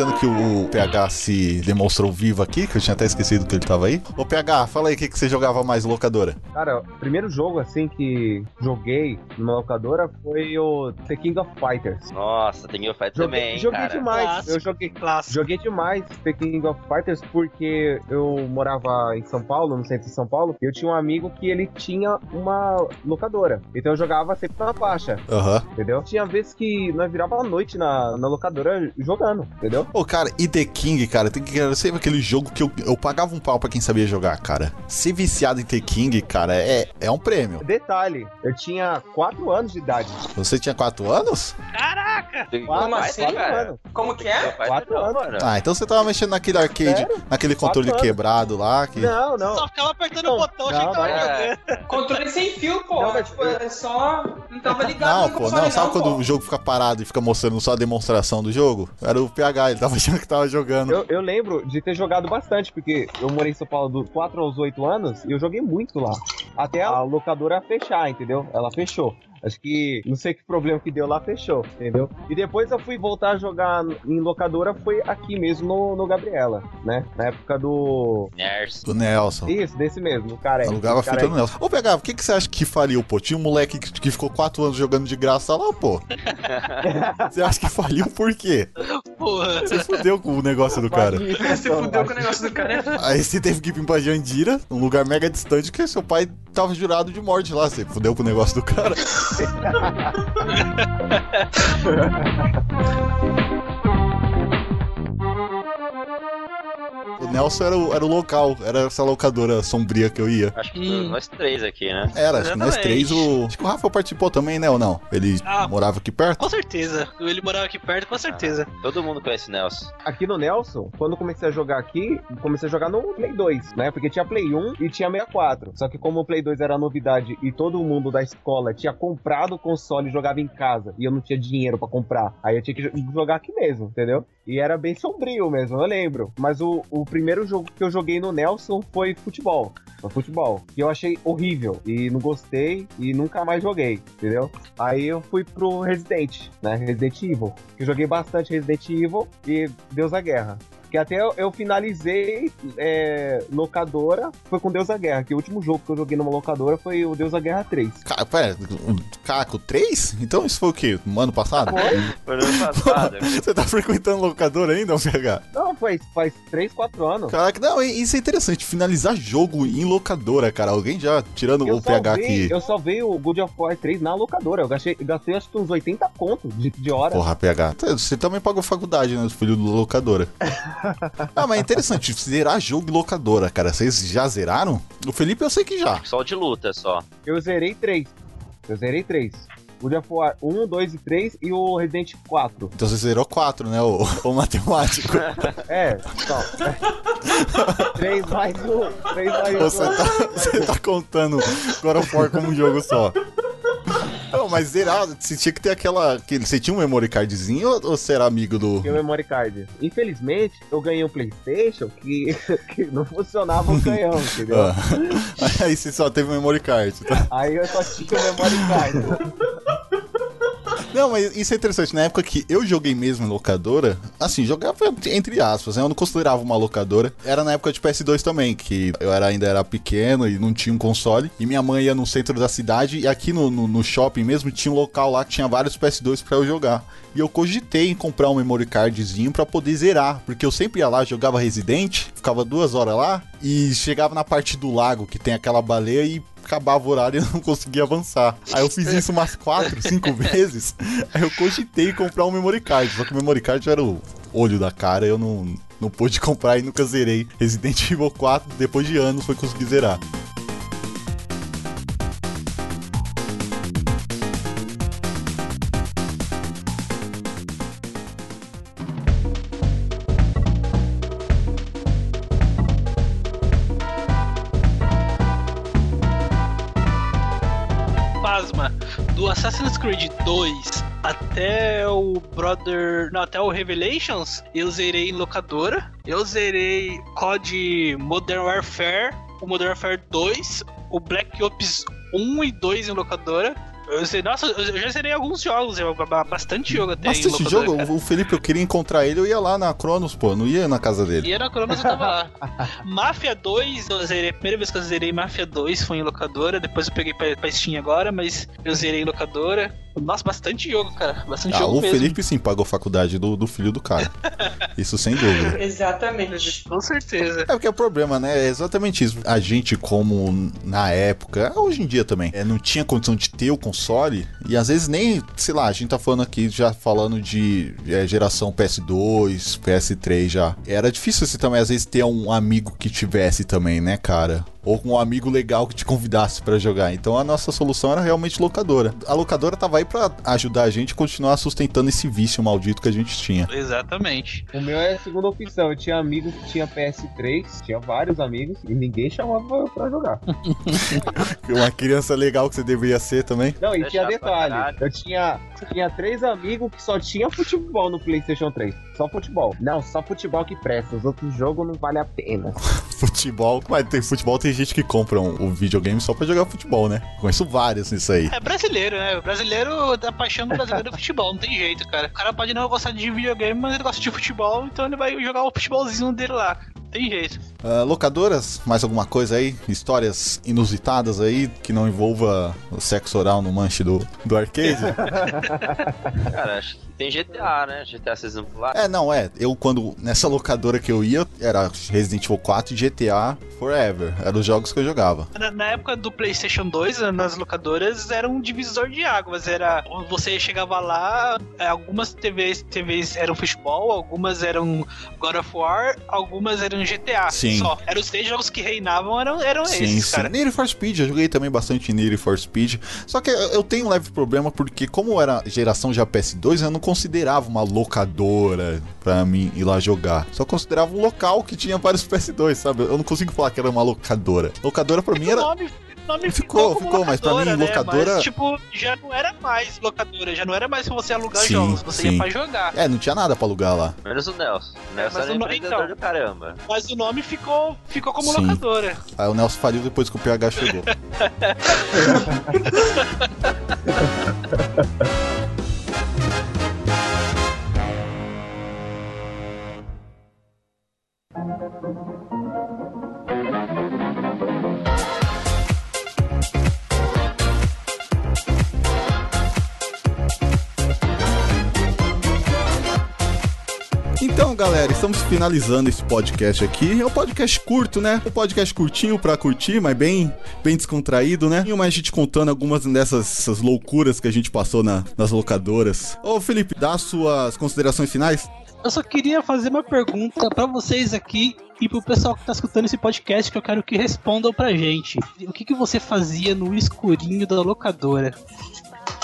Aproveitando que o PH se demonstrou vivo aqui, que eu tinha até esquecido que ele tava aí. Ô PH, fala aí o que, que você jogava mais locadora.
Cara, o primeiro jogo assim que joguei numa locadora foi o The King of Fighters.
Nossa, tem o Fight
Joguei,
também,
joguei
cara.
demais.
Clássico.
Eu joguei,
Clássico.
joguei demais The King of Fighters porque eu morava em São Paulo, no centro de São Paulo, e eu tinha um amigo que ele tinha uma locadora. Então eu jogava sempre na faixa,
Aham.
entendeu? Tinha vezes que nós virava a noite na, na locadora jogando, entendeu?
Ô, cara, e The King, cara, tem que era sempre aquele jogo que eu, eu pagava um pau pra quem sabia jogar, cara. Ser viciado em The King, cara, é, é um prêmio.
Detalhe, eu tinha 4 anos de idade.
Você tinha 4 anos?
Caraca!
Quatro,
Fight,
assim,
quatro
cara?
anos.
Como que é?
Fight
Quatro
não,
anos.
mano.
Ah, então você tava mexendo naquele arcade,
Sério?
naquele controle
Quatro anos.
quebrado lá. Que...
Não, não.
Só ficava apertando
Não,
o botão, achei que tava.
É.
Controle sem fio, pô.
Não, mas
tipo,
eu-
é só. Não tava ligado
Não, pô, não, sabe
não,
quando
pô.
o jogo fica parado e fica mostrando só a demonstração do jogo? Era o PH, ele tava achando que tava jogando.
Eu, eu lembro de ter jogado bastante, porque eu morei em São Paulo dos 4 aos 8 anos e eu joguei muito lá. Até a locadora fechar, entendeu? Ela fechou. Acho que não sei que problema que deu lá, fechou, entendeu? E depois eu fui voltar a jogar em locadora, foi aqui mesmo no, no Gabriela, né? Na época do.
Ners.
Do Nelson.
Isso, desse mesmo, o cara.
Alugava
o cara
fita no Nelson. Ô, PH, o que, que você acha que faliu, pô? Tinha um moleque que, que ficou 4 anos jogando de graça lá, pô. Você acha que faliu por quê?
Porra.
Você fudeu com o negócio do cara.
Você fudeu com o negócio do cara.
Aí você teve que ir pra Jandira, um lugar mega distante, que seu pai tava jurado de morte lá. Você fudeu com o negócio do cara. O Nelson era o, era o local, era essa locadora sombria que eu ia.
Acho que
Hum.
nós três aqui, né?
Era, acho que nós três, o. Acho que o Rafael participou também, né, ou não? Ele
Ah.
morava aqui perto?
Com certeza. Ele morava aqui perto, com certeza.
Todo mundo conhece o Nelson.
Aqui no Nelson, quando eu comecei a jogar aqui, comecei a jogar no Play 2, né? Porque tinha Play 1 e tinha 64. Só que como o Play 2 era novidade e todo mundo da escola tinha comprado o console e jogava em casa, e eu não tinha dinheiro pra comprar, aí eu tinha que jo- jogar aqui mesmo, entendeu? E era bem sombrio mesmo, eu lembro. Mas o, o primeiro jogo que eu joguei no Nelson foi futebol. Futebol. E eu achei horrível. E não gostei e nunca mais joguei, entendeu? Aí eu fui pro Resident, né? Resident Evil. Eu joguei bastante Resident Evil e Deus da Guerra. Que até eu, eu finalizei é, locadora, foi com Deus da Guerra, que o último jogo que eu joguei numa locadora foi o Deus da Guerra 3.
Ca- Pera, o Caco 3? Então isso foi o quê? No ano passado?
Foi no ano passado.
Você tá frequentando locadora ainda, PH?
Não, faz, faz 3, 4 anos.
Caraca, não, isso é interessante, finalizar jogo em locadora, cara. Alguém já, tirando
Eu
o PH aqui.
eu salvei o God of War 3 na locadora. Eu gastei, gastei acho que uns 80 contos de, de hora.
Porra, PH, você também pagou faculdade, né, filho do locadora. ah, mas é interessante, zerar jogo em locadora, cara. Vocês já zeraram? O Felipe eu sei que já.
Só o de luta, só.
Eu zerei 3. Eu zerei 3. God of War 1, 2 e 3 e o Resident 4.
Então você zerou 4, né, o, o matemático.
É, só. 3 mais 1. 3 mais 1.
Você tá, você tá contando God of War como um jogo só. Não, mas zerar, você tinha que ter aquela. Você tinha um memory cardzinho ou, ou você era amigo do.
Tinha o memory card. Infelizmente, eu ganhei um PlayStation que, que não funcionava o canhão, entendeu?
Ah. Aí você só teve um memory card, tá?
Aí eu só tinha o memory card.
Não, mas isso é interessante. Na época que eu joguei mesmo em locadora, assim, jogava entre aspas, né? Eu não considerava uma locadora. Era na época de PS2 também, que eu era, ainda era pequeno e não tinha um console. E minha mãe ia no centro da cidade e aqui no, no, no shopping mesmo tinha um local lá que tinha vários PS2 pra eu jogar. E eu cogitei em comprar um memory cardzinho pra poder zerar, porque eu sempre ia lá, jogava Resident, ficava duas horas lá e chegava na parte do lago que tem aquela baleia e acabava o horário e eu não conseguia avançar. Aí eu fiz isso umas 4, 5 vezes. Aí eu cogitei comprar um memory card. Só que o memory card era o olho da cara, eu não, não pude comprar e nunca zerei. Resident Evil 4, depois de anos, foi conseguir zerar.
Brother. Não, até o Revelations, eu zerei em locadora. Eu zerei COD Modern Warfare, o Modern Warfare 2, o Black Ops 1 e 2 em locadora. Eu zerei, nossa, eu já zerei alguns jogos, eu- bastante jogo até
Bastante jogo.
cara.
O Felipe, eu queria encontrar ele, eu ia lá na Cronos, pô, não ia na casa dele.
E era Cronos eu tava lá. Máfia 2, eu zerei. A primeira vez que eu zerei Máfia 2 foi em locadora. Depois eu peguei pra, pra Steam agora, mas eu zerei em locadora. Nossa, bastante jogo, cara. Bastante
Ah,
jogo
o
mesmo.
Felipe sim pagou faculdade do, do filho do cara. Isso sem dúvida.
Exatamente.
Com certeza.
É porque é o problema, né? É exatamente isso. A gente, como na época, hoje em dia também, é, não tinha condição de ter o console. E às vezes nem, sei lá, a gente tá falando aqui já falando de é, geração PS2, PS3 já. Era difícil você também, às vezes, ter um amigo que tivesse também, né, cara? Ou um amigo legal que te convidasse pra jogar. Então a nossa solução era realmente locadora. A locadora tava aí pra ajudar a gente a continuar sustentando esse vício maldito que a gente tinha.
Exatamente.
O meu é a segunda opção. Eu tinha amigos que tinha PS3, tinha vários amigos, e ninguém chamava eu pra jogar.
Uma criança legal que você deveria ser também.
Não, e
É
tinha detalhe. Eu tinha, tinha três amigos que só tinha futebol no PlayStation 3. Só futebol. Não, só futebol que presta. Os outros jogos não vale a pena.
Futebol, mas tem futebol, tem gente que compra um, um videogame só pra jogar futebol, né? Conheço vários nisso aí.
É brasileiro, né? O brasileiro, a paixão do brasileiro é futebol, não tem jeito, cara. O cara pode não gostar de videogame, mas ele gosta de futebol, então ele vai jogar o futebolzinho dele lá. Não tem jeito.
Ah, locadoras, mais alguma coisa aí? Histórias inusitadas aí que não envolva o sexo oral no manche do, do arcade?
Cara, acho tem GTA, né? GTA vocês não lá.
é, não, é. Eu, quando. Nessa locadora que eu ia, era Resident Evil 4 e GTA Forever. Eram os jogos que eu jogava.
Na, na época do PlayStation 2, nas locadoras, era um divisor de águas. Era você chegava lá, é, algumas TVs, TVs eram futebol, algumas eram God of War, algumas eram GTA.
Sim.
Só. Eram os três jogos que reinavam, eram, eram
Sim,
esses,
sim.
cara.
Need for Speed, eu joguei também bastante Need for Speed. Só que eu eu tenho um leve problema porque, como era geração já PS2, eu não considerava uma locadora pra mim ir lá jogar. Só considerava um local que tinha vários PS2, sabe? Eu não consigo falar que era uma locadora. Locadora pra mim
O
era.
nome, o nome
Ficou,
ficou, como
ficou, mas pra mim,
né?
locadora-
Mas, tipo, já não era mais locadora, já não era mais pra você alugar
Sim,
jogos, você
sim.
ia pra jogar.
É, não tinha nada pra alugar lá.
Menos o Nelson. O Nelson
mas
era
o no-
empreendedor
então.
do caramba.
Mas o nome ficou, ficou como
Sim.
locadora.
Aí o Nelson faliu depois que o PH chegou. Então, galera, estamos finalizando esse podcast aqui. É um podcast curto, né? Um podcast curtinho pra curtir, mas bem, bem descontraído, né? E mais gente contando algumas dessas loucuras que a gente passou na, nas locadoras. Ô, Felipe, dá suas considerações finais?
Eu só queria fazer uma pergunta pra vocês aqui e pro pessoal que tá escutando esse podcast que eu quero que respondam pra gente. O que, que você fazia no escurinho da locadora?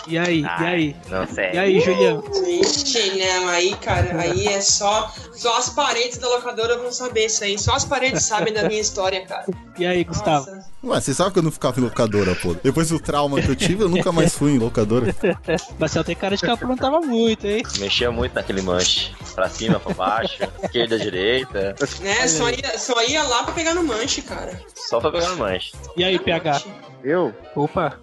E aí, e aí?
Não sei.
E aí, Julião?
Ixi, não, aí, cara, aí é só. Só as paredes da locadora vão saber isso aí. Só as paredes sabem da minha história, cara.
E aí, Gustavo?
Nossa.
Ué, você sabe que eu não ficava em locadora, pô. Depois do trauma que eu tive, eu nunca mais fui em locadora.
Marcel tem cara de que aprontava muito, hein?
Mexia muito naquele manche. Pra cima, pra baixo, esquerda, direita.
Né, só ia, só ia lá pra pegar no manche, cara.
Só pra pegar no manche.
E aí, PH?
Eu?
Opa!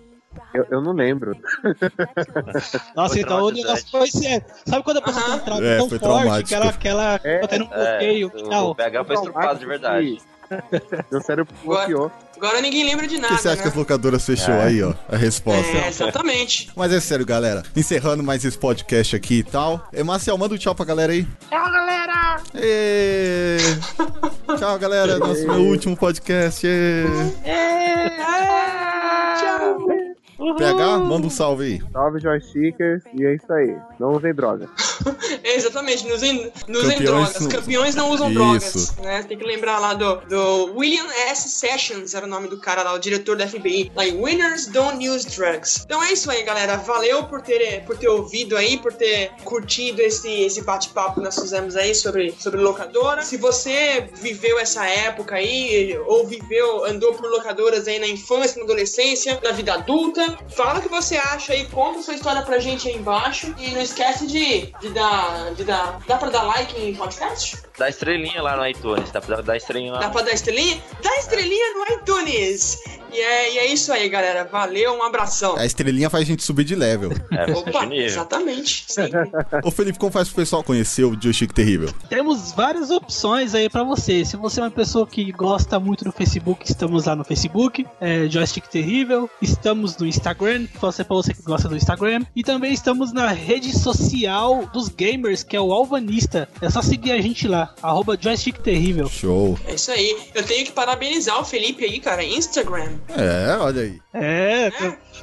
Eu, eu não lembro.
Nossa,
Foi
então o negócio foi sério. Sabe quando a pessoa tem um trauma
É,
tão
foi
forte
traumático.
que ela, que ela
É,
tá tendo um
É,
bloqueio e
o
tal?
PH foi estrupado de verdade.
Meu cérebro bloqueou.
Agora ninguém lembra de
Por
nada.
que você acha
né?
que as locadoras fechou
É.
aí, ó? A resposta.
É, exatamente.
Mas é sério, galera. Encerrando mais esse podcast aqui e tal. E Marcel, manda um tchau pra galera aí.
Tchau, galera!
Ê! Tchau, galera. Nosso último podcast. Ê!
Tchau.
PH, manda um salve aí.
Salve joystickers e é isso aí. Não usem droga.
É, exatamente, não usem, não usem
Campeões
drogas.
não-
Campeões não usam
Isso.
drogas. Né? Tem que lembrar lá do, do William S. Sessions, era o nome do cara lá, o diretor da FBI. Lá em Winners Don't Use Drugs. Então é isso aí, galera. Valeu por ter, por ter ouvido aí, por ter curtido esse, esse bate-papo que nós fizemos aí sobre, sobre locadora. Se você viveu essa época aí, ou viveu, andou por locadoras aí na infância, na adolescência, na vida adulta, fala o que você acha aí, conta sua história pra gente aí embaixo. E não esquece de, de dar. De dar. Dá pra dar like em podcast?
Dá estrelinha lá no iTunes, dá pra dar estrelinha
Dá
lá.
pra dar estrelinha? Dá estrelinha no iTunes! E é, e é isso aí, galera. Valeu, um abração.
A estrelinha faz a gente subir de level.
É,
Opa, exatamente.
Ô, Felipe, como faz pro pessoal conhecer o Joystick Terrível?
Temos várias opções aí pra você. Se você é uma pessoa que gosta muito do Facebook, estamos lá no Facebook, é Joystick Terrível. Estamos no Instagram, você pra você que gosta do Instagram. E também estamos na rede social dos gamers, que é o Alvanista. É só seguir a gente lá, arroba Joystick Terrível.
Show.
É isso aí. Eu tenho que parabenizar o Felipe aí, cara. Instagram.
É, olha aí.
É,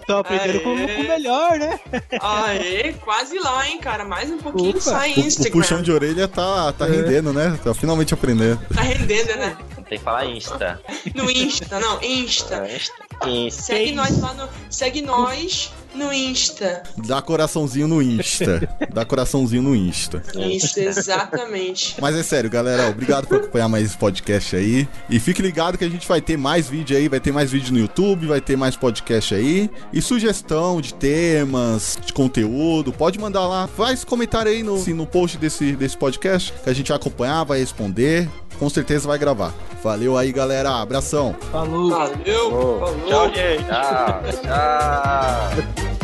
tô aprendendo com, o melhor, né?
Aê, quase lá, hein, cara. Mais um pouquinho
Opa.
sai
O, o
Instagram.
puxão de orelha tá, tá rendendo, né? Tá finalmente aprendendo.
Tá rendendo, né?
Tem que falar Insta.
No Insta, não, Insta.
É, Insta. Insta.
Segue nós lá no. Segue nós no Insta.
Dá coraçãozinho no Insta. Dá coraçãozinho no Insta.
Isso, exatamente.
Mas é sério, galera, obrigado por acompanhar mais esse podcast aí. E fique ligado que a gente vai ter mais vídeo aí, vai ter mais vídeo no YouTube, vai ter mais podcast aí. E sugestão de temas, de conteúdo, pode mandar lá. Faz comentário aí no, assim, no post desse, desse podcast que a gente vai acompanhar, vai responder. Com certeza vai gravar. Valeu aí, galera. Abração.
Falou.
Valeu.
Falou.
Falou.
Tchau, gente. Tchau. Tchau.